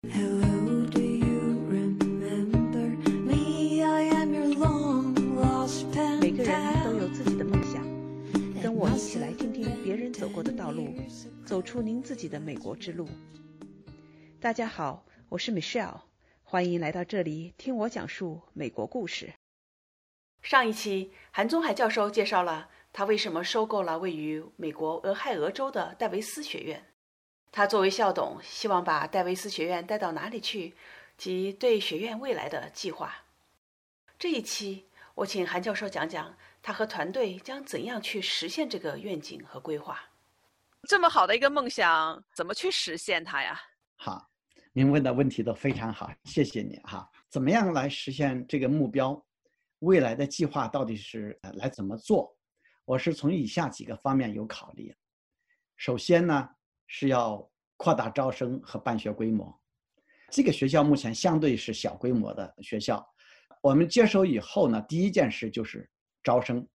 每个人都.有自己的梦想，跟我一起来听听别人走过的道路，走出您自己的美国之路。大家好，我是 Michelle，欢迎来到这里听我讲述美国故事。上一期，韩宗海教授介绍了他为什么收购了位于美国俄亥俄州的戴维斯学院。他作为校董，希望把戴维斯学院带到哪里去，及对学院未来的计划。这一期，我请韩教授讲讲他和团队将怎样去实现这个愿景和规划。这么好的一个梦想，怎么去实现它呀？好，您问的问题都非常好，谢谢你哈。怎么样来实现这个目标？未来的计划到底是呃来怎么做？我是从以下几个方面有考虑。首先呢，是要扩大招生和办学规模。这个学校目前相对是小规模的学校，我们接手以后呢，第一件事就是招生。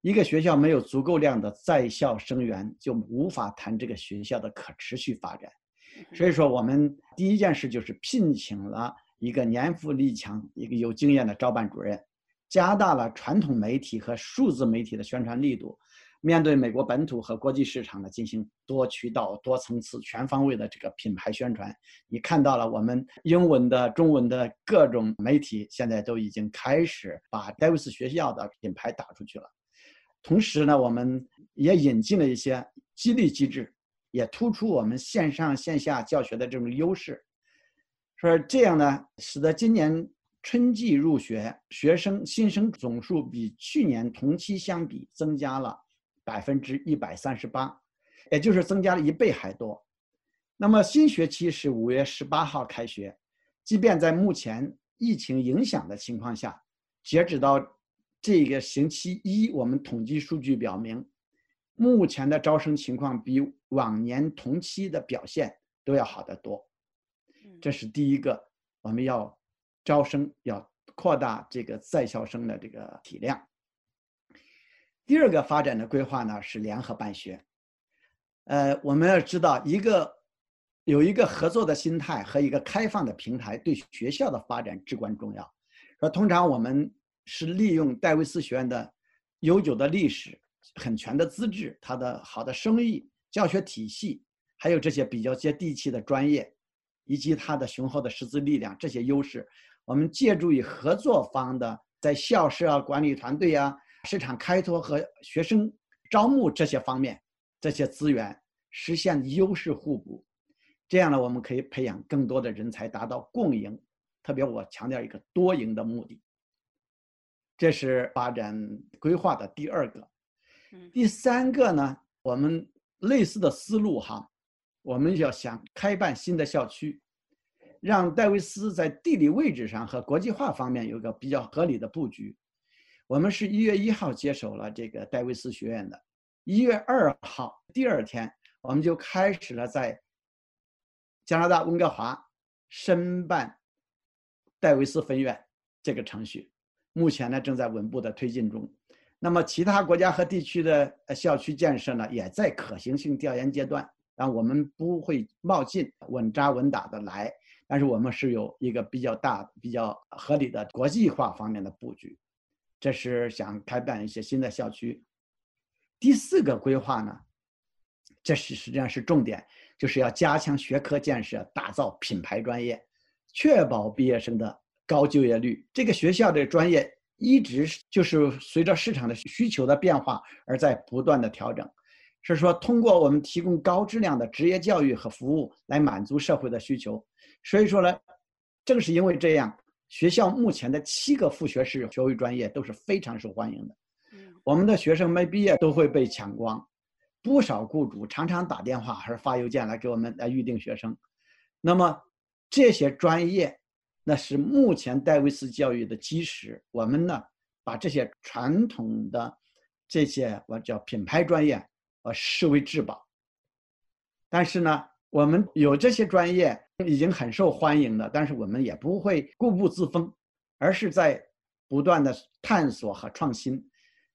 一个学校没有足够量的在校生源，就无法谈这个学校的可持续发展。所以说，我们第一件事就是聘请了一个年富力强、一个有经验的招办主任，加大了传统媒体和数字媒体的宣传力度，面对美国本土和国际市场呢，进行多渠道、多层次、全方位的这个品牌宣传。你看到了，我们英文的、中文的各种媒体现在都已经开始把戴维斯学校的品牌打出去了。同时呢，我们也引进了一些激励机制。也突出我们线上线下教学的这种优势，说这样呢，使得今年春季入学学生新生总数比去年同期相比增加了百分之一百三十八，也就是增加了一倍还多。那么新学期是五月十八号开学，即便在目前疫情影响的情况下，截止到这个星期一，我们统计数据表明。目前的招生情况比往年同期的表现都要好得多，这是第一个，我们要招生要扩大这个在校生的这个体量。第二个发展的规划呢是联合办学，呃，我们要知道一个有一个合作的心态和一个开放的平台对学校的发展至关重要。说通常我们是利用戴维斯学院的悠久的历史。很全的资质，它的好的生意、教学体系，还有这些比较接地气的专业，以及它的雄厚的师资力量，这些优势，我们借助于合作方的在校舍啊、管理团队啊、市场开拓和学生招募这些方面，这些资源实现优势互补，这样呢，我们可以培养更多的人才，达到共赢。特别我强调一个多赢的目的，这是发展规划的第二个。第三个呢，我们类似的思路哈，我们要想开办新的校区，让戴维斯在地理位置上和国际化方面有个比较合理的布局。我们是一月一号接手了这个戴维斯学院的，一月二号第二天，我们就开始了在加拿大温哥华申办戴维斯分院这个程序，目前呢正在稳步的推进中。那么，其他国家和地区的校区建设呢，也在可行性调研阶段。但我们不会冒进，稳扎稳打的来。但是我们是有一个比较大、比较合理的国际化方面的布局。这是想开办一些新的校区。第四个规划呢，这是实际上是重点，就是要加强学科建设，打造品牌专业，确保毕业生的高就业率。这个学校的专业。一直就是随着市场的需求的变化而在不断的调整，是说通过我们提供高质量的职业教育和服务来满足社会的需求。所以说呢，正是因为这样，学校目前的七个副学士学位专业都是非常受欢迎的。我们的学生没毕业都会被抢光，不少雇主常常打电话还是发邮件来给我们来预定学生。那么这些专业。那是目前戴维斯教育的基石。我们呢，把这些传统的这些我叫品牌专业，呃，视为至宝。但是呢，我们有这些专业已经很受欢迎了，但是我们也不会固步自封，而是在不断的探索和创新，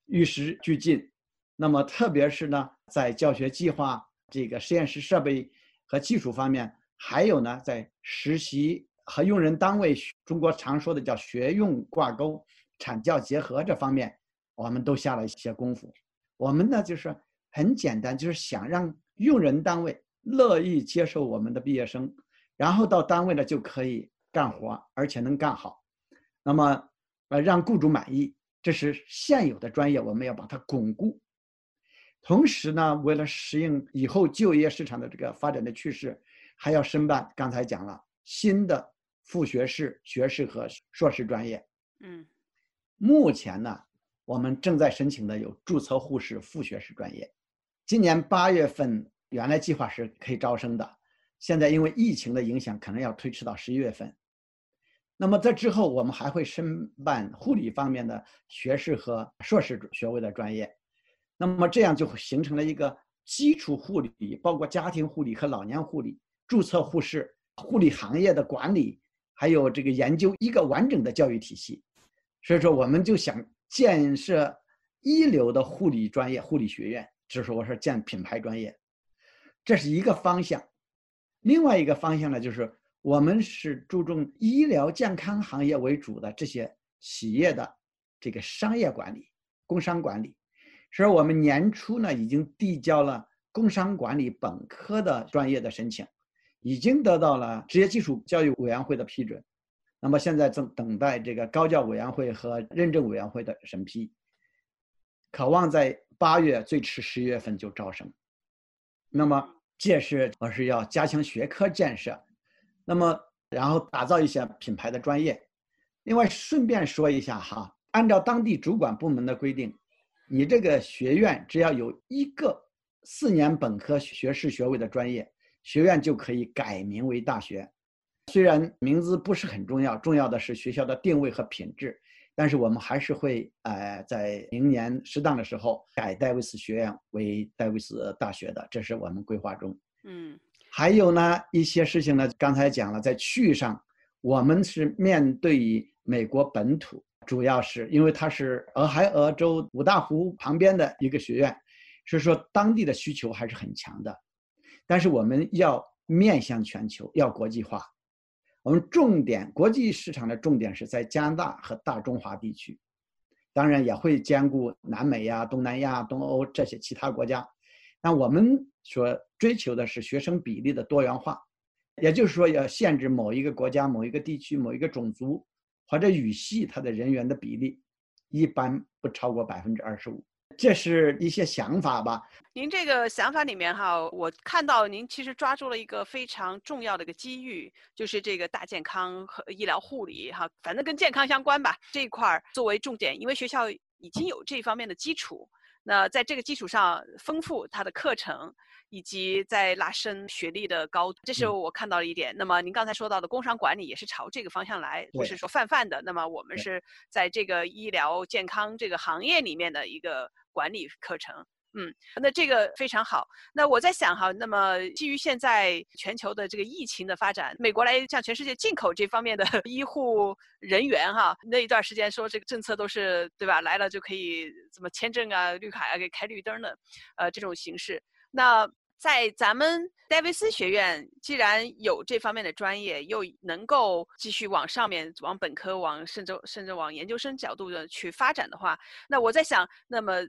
与时俱进。那么，特别是呢，在教学计划、这个实验室设备和技术方面，还有呢，在实习和用人单位，中国常说的叫学用挂钩、产教结合这方面，我们都下了一些功夫。我们呢，就是很简单，就是想让用人单位乐意接受我们的毕业生，然后到单位呢就可以干活，而且能干好。那么，呃，让雇主满意，这是现有的专业，我们要把它巩固。同时呢，为了适应以后就业市场的这个发展的趋势，还要申办刚才讲了新的副学士、学士和硕士专业。嗯，目前呢，我们正在申请的有注册护士副学士专业。今年八月份原来计划是可以招生的，现在因为疫情的影响，可能要推迟到十一月份。那么在之后，我们还会申办护理方面的学士和硕士学位的专业。那么这样就形成了一个基础护理，包括家庭护理和老年护理、注册护士、护理行业的管理，还有这个研究一个完整的教育体系。所以说，我们就想建设一流的护理专业、护理学院，就是我说建品牌专业，这是一个方向。另外一个方向呢，就是我们是注重医疗健康行业为主的这些企业的这个商业管理、工商管理。所以我们年初呢，已经递交了工商管理本科的专业的申请，已经得到了职业技术教育委员会的批准。那么现在正等待这个高教委员会和认证委员会的审批，渴望在八月最迟十月份就招生。那么届时我是要加强学科建设，那么然后打造一些品牌的专业。另外顺便说一下哈，按照当地主管部门的规定。你这个学院只要有一个四年本科学士学位的专业，学院就可以改名为大学。虽然名字不是很重要，重要的是学校的定位和品质。但是我们还是会呃在明年适当的时候改戴维斯学院为戴维斯大学的，这是我们规划中。嗯，还有呢一些事情呢，刚才讲了，在区域上，我们是面对于美国本土。主要是因为它是俄亥俄州五大湖旁边的一个学院，所以说当地的需求还是很强的。但是我们要面向全球，要国际化。我们重点国际市场的重点是在加拿大和大中华地区，当然也会兼顾南美呀、东南亚、东欧这些其他国家。那我们所追求的是学生比例的多元化，也就是说要限制某一个国家、某一个地区、某一个种族。或者语系，它的人员的比例一般不超过百分之二十五，这是一些想法吧。您这个想法里面哈，我看到您其实抓住了一个非常重要的一个机遇，就是这个大健康和医疗护理哈，反正跟健康相关吧这一块儿作为重点，因为学校已经有这方面的基础，那在这个基础上丰富它的课程。以及在拉伸学历的高度，这是我看到的一点。那么您刚才说到的工商管理也是朝这个方向来，不是说泛泛的。那么我们是在这个医疗健康这个行业里面的一个管理课程。嗯，那这个非常好。那我在想哈，那么基于现在全球的这个疫情的发展，美国来向全世界进口这方面的 医护人员哈，那一段时间说这个政策都是对吧？来了就可以怎么签证啊、绿卡啊给开绿灯的，呃，这种形式。那在咱们戴维斯学院，既然有这方面的专业，又能够继续往上面、往本科、往甚至甚至往研究生角度的去发展的话，那我在想，那么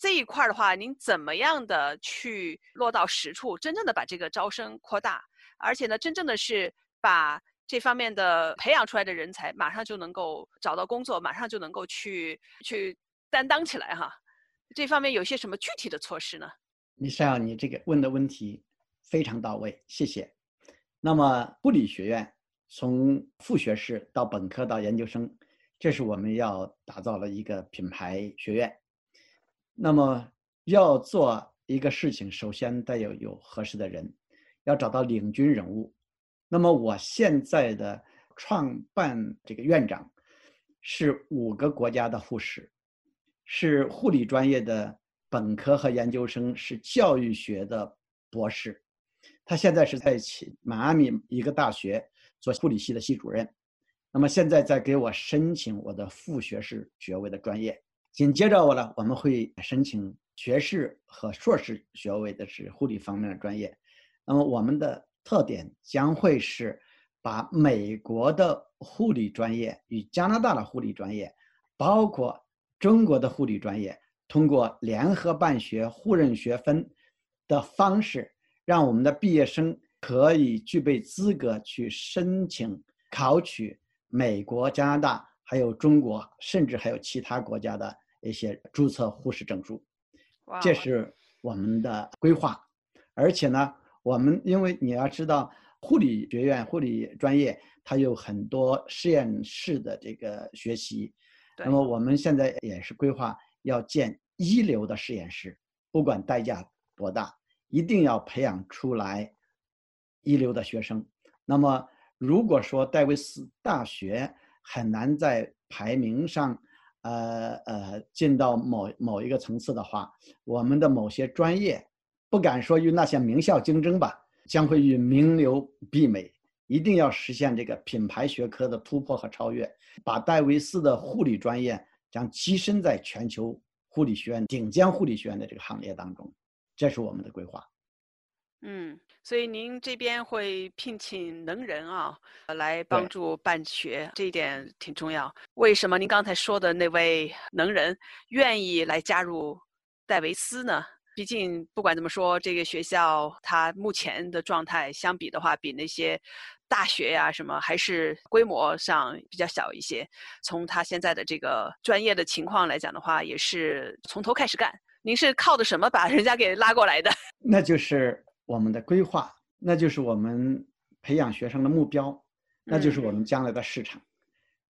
这一块的话，您怎么样的去落到实处，真正的把这个招生扩大，而且呢，真正的是把这方面的培养出来的人才，马上就能够找到工作，马上就能够去去担当起来哈？这方面有些什么具体的措施呢？你像你这个问的问题非常到位，谢谢。那么护理学院从副学士到本科到研究生，这是我们要打造的一个品牌学院。那么要做一个事情，首先得有有合适的人，要找到领军人物。那么我现在的创办这个院长是五个国家的护士，是护理专业的。本科和研究生是教育学的博士，他现在是在起迈阿密一个大学做护理系的系主任，那么现在在给我申请我的副学士学位的专业，紧接着我呢，我们会申请学士和硕士学位的是护理方面的专业，那么我们的特点将会是把美国的护理专业与加拿大的护理专业，包括中国的护理专业，通过联合办学、互认学分的方式，让我们的毕业生可以具备资格去申请考取美国、加拿大，还有中国，甚至还有其他国家的一些注册护士证书。这是我们的规划。而且呢，我们因为你要知道，护理学院、护理专业它有很多实验室的这个学习，那么我们现在也是规划要建一流的实验室，不管代价多大，一定要培养出来一流的学生。那么如果说戴维斯大学很难在排名上，呃呃进到某某一个层次的话，我们的某些专业，不敢说与那些名校竞争吧，将会与名流媲美。一定要实现这个品牌学科的突破和超越，把戴维斯的护理专业将跻身在全球护理学院顶尖护理学院的这个行列当中，这是我们的规划。嗯，所以您这边会聘请能人啊，呃来帮助办学，这一点挺重要。为什么您刚才说的那位能人愿意来加入戴维斯呢？毕竟不管怎么说，这个学校它目前的状态相比的话，比那些大学呀、什么还是规模上比较小一些。从他现在的这个专业的情况来讲的话，也是从头开始干。您是靠的什么把人家给拉过来的？那就是我们的规划，那就是我们培养学生的目标，那就是我们将来的市场。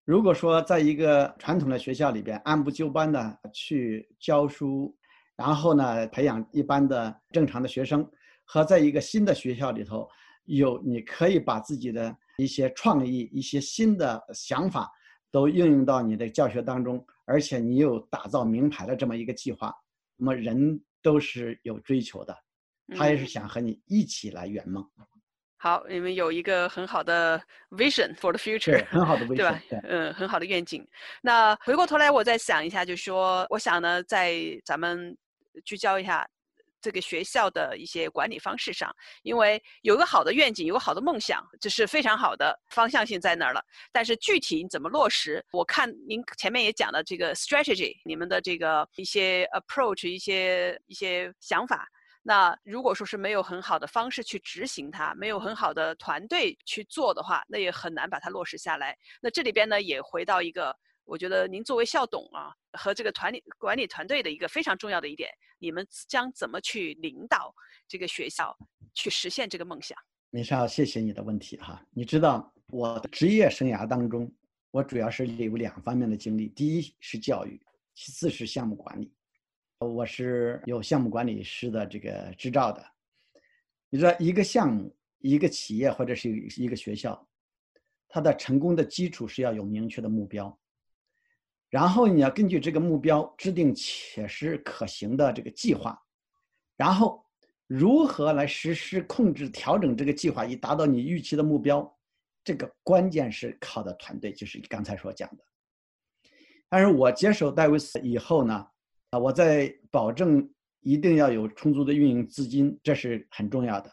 如果说在一个传统的学校里边按部就班的去教书，然后呢培养一般的正常的学生，和在一个新的学校里头有你可以把自己的一些创意、一些新的想法都应用到你的教学当中，而且你有打造名牌的这么一个计划，那么人都是有追求的。他也是嗯想和你一起来圆梦，好，你们有一个很好的 vision for the，future，很好的 vision，对吧？对，嗯，很好的愿景。那回过头来，我再想一下，就说，我想呢，在咱们聚焦一下这个学校的一些管理方式上，因为有个好的愿景，有个好的梦想，这是非常好的方向性在那儿了。但是具体你怎么落实，我看您前面也讲了这个 strategy，你们的这个一些 approach，一些一些想法。那如果说是没有很好的方式去执行它，没有很好的团队去做的话，那也很难把它落实下来。那这里边呢，也回到一个，我觉得您作为校董啊，和这个团里管理团队的一个非常重要的一点，你们将怎么去领导这个学校去实现这个梦想？米少，谢谢你的问题哈。你知道我的职业生涯当中，我主要是有两方面的经历，第一是教育，其次是项目管理。我是有项目管理师的这个执照的。你知道，一个项目、一个企业或者是一个学校，它的成功的基础是要有明确的目标，然后你要根据这个目标制定切实可行的这个计划，然后如何来实施、控制、调整这个计划，以达到你预期的目标，这个关键是靠的团队，就是你刚才所讲的。但是我接手戴维斯以后呢，啊，我在保证一定要有充足的运营资金，这是很重要的。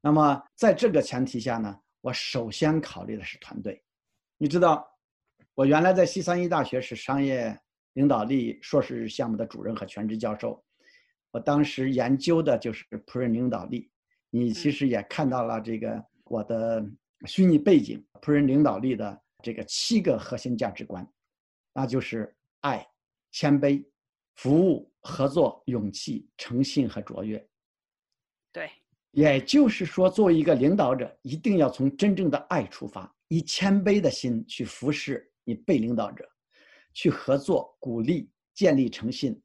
那么在这个前提下呢，我首先考虑的是团队。你知道，我原来在西三一大学是商业领导力硕士项目的主任和全职教授，我当时研究的就是仆人领导力。你其实也看到了这个我的虚拟背景，仆人领导力的这个七个核心价值观，那就是爱、谦卑、服务、合作、勇气、诚信和卓越。对，也就是说，作为一个领导者，一定要从真正的爱出发，以谦卑的心去服侍你被领导者，去合作、鼓励、建立诚信，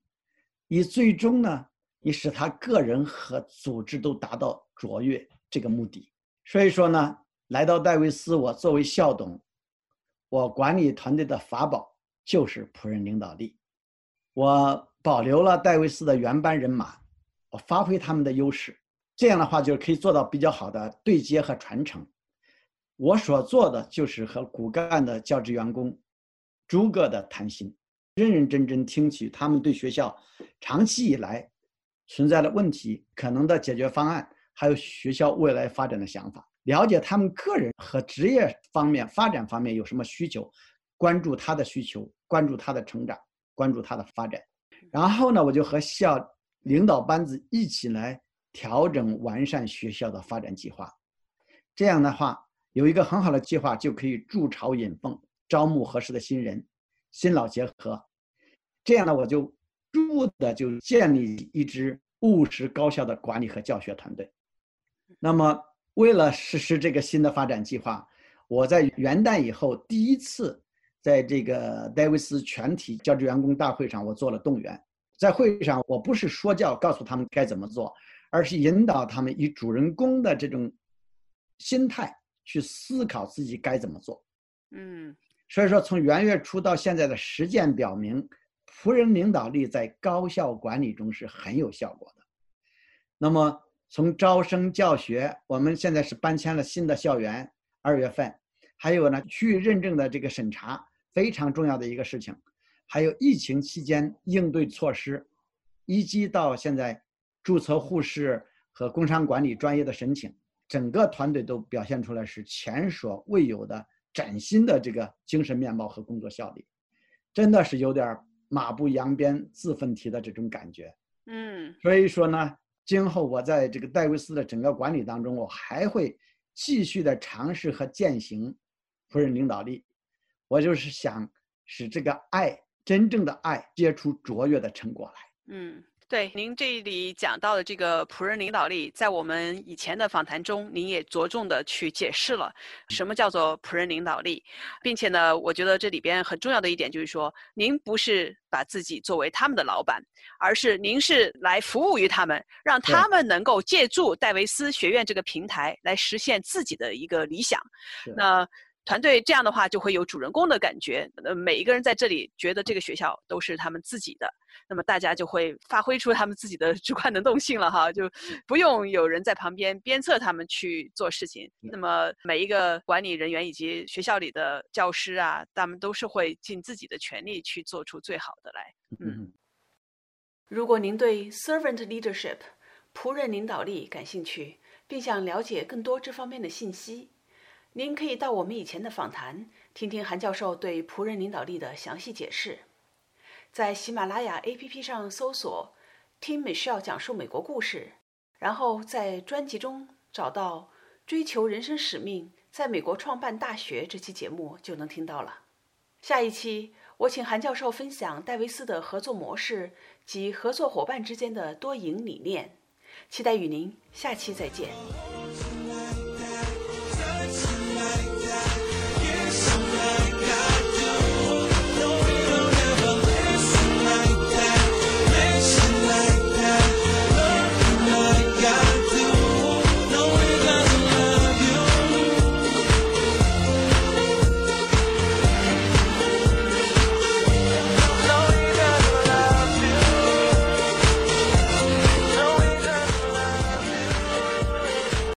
以最终呢，你使他个人和组织都达到卓越这个目的。所以说呢，来到戴维斯，我作为校董，我管理团队的法宝就是仆人领导力。我保留了戴维斯的原班人马，我发挥他们的优势。这样的话，就可以做到比较好的对接和传承。我所做的就是和骨干的教职员工逐个的谈心，认认真真听取他们对学校长期以来存在的问题、可能的解决方案，还有学校未来发展的想法，了解他们个人和职业方面发展方面有什么需求，关注他的需求，关注他的成长，关注它的发展。然后呢，我就和校领导班子一起来调整完善学校的发展计划。这样的话，有一个很好的计划，就可以筑巢引凤，招募合适的新人，新老结合。这样呢，我就逐步的就建立一支务实高效的管理和教学团队。那么，为了实施这个新的发展计划，我在元旦以后第一次在这个戴维斯全体教职员工大会上，我做了动员。在会上，我不是说教，告诉他们该怎么做，而是引导他们以主人公的这种心态去思考自己该怎么做。嗯所以说，从元月初到现在的实践表明，仆人领导力在高校管理中是很有效果的。那么，从招生教学，我们现在是搬迁了新的校园，二月份，还有呢区域认证的这个审查，非常重要的一个事情，还有疫情期间应对措施，以及到现在注册护士和工商管理专业的申请，整个团队都表现出来是前所未有的崭新的这个精神面貌和工作效率，真的是有点儿马不扬鞭自奋蹄的这种感觉。嗯所以说呢，今后我在这个戴维斯的整个管理当中，我还会继续的尝试和践行仆人领导力。我就是想使这个爱，真正的爱，结出卓越的成果来。嗯，对，您这里讲到的这个仆人领导力，在我们以前的访谈中，您也着重的去解释了什么叫做仆人领导力，并且呢，我觉得这里边很重要的一点就是说，您不是把自己作为他们的老板，而是您是来服务于他们，让他们能够借助戴维斯学院这个平台来实现自己的一个理想。那团队这样的话就会有主人公的感觉，呃，每一个人在这里觉得这个学校都是他们自己的，那么大家就会发挥出他们自己的 主观能动性了哈，就不用有人在旁边鞭策他们去做事情。那么每一个管理人员以及学校里的教师啊，他们都是会尽自己的全力去做出最好的来。嗯，如果您对 servant leadership 仆人领导力感兴趣，并想了解更多这方面的信息，您可以到我们以前的访谈听听韩教授对仆人领导力的详细解释。在喜马拉雅 APP 上搜索“听 Michelle 讲述美国故事”，然后在专辑中找到“追求人生使命，在美国创办大学”这期节目，就能听到了。下一期，我请韩教授分享戴维斯的合作模式及合作伙伴之间的多赢理念，期待与您下期再见。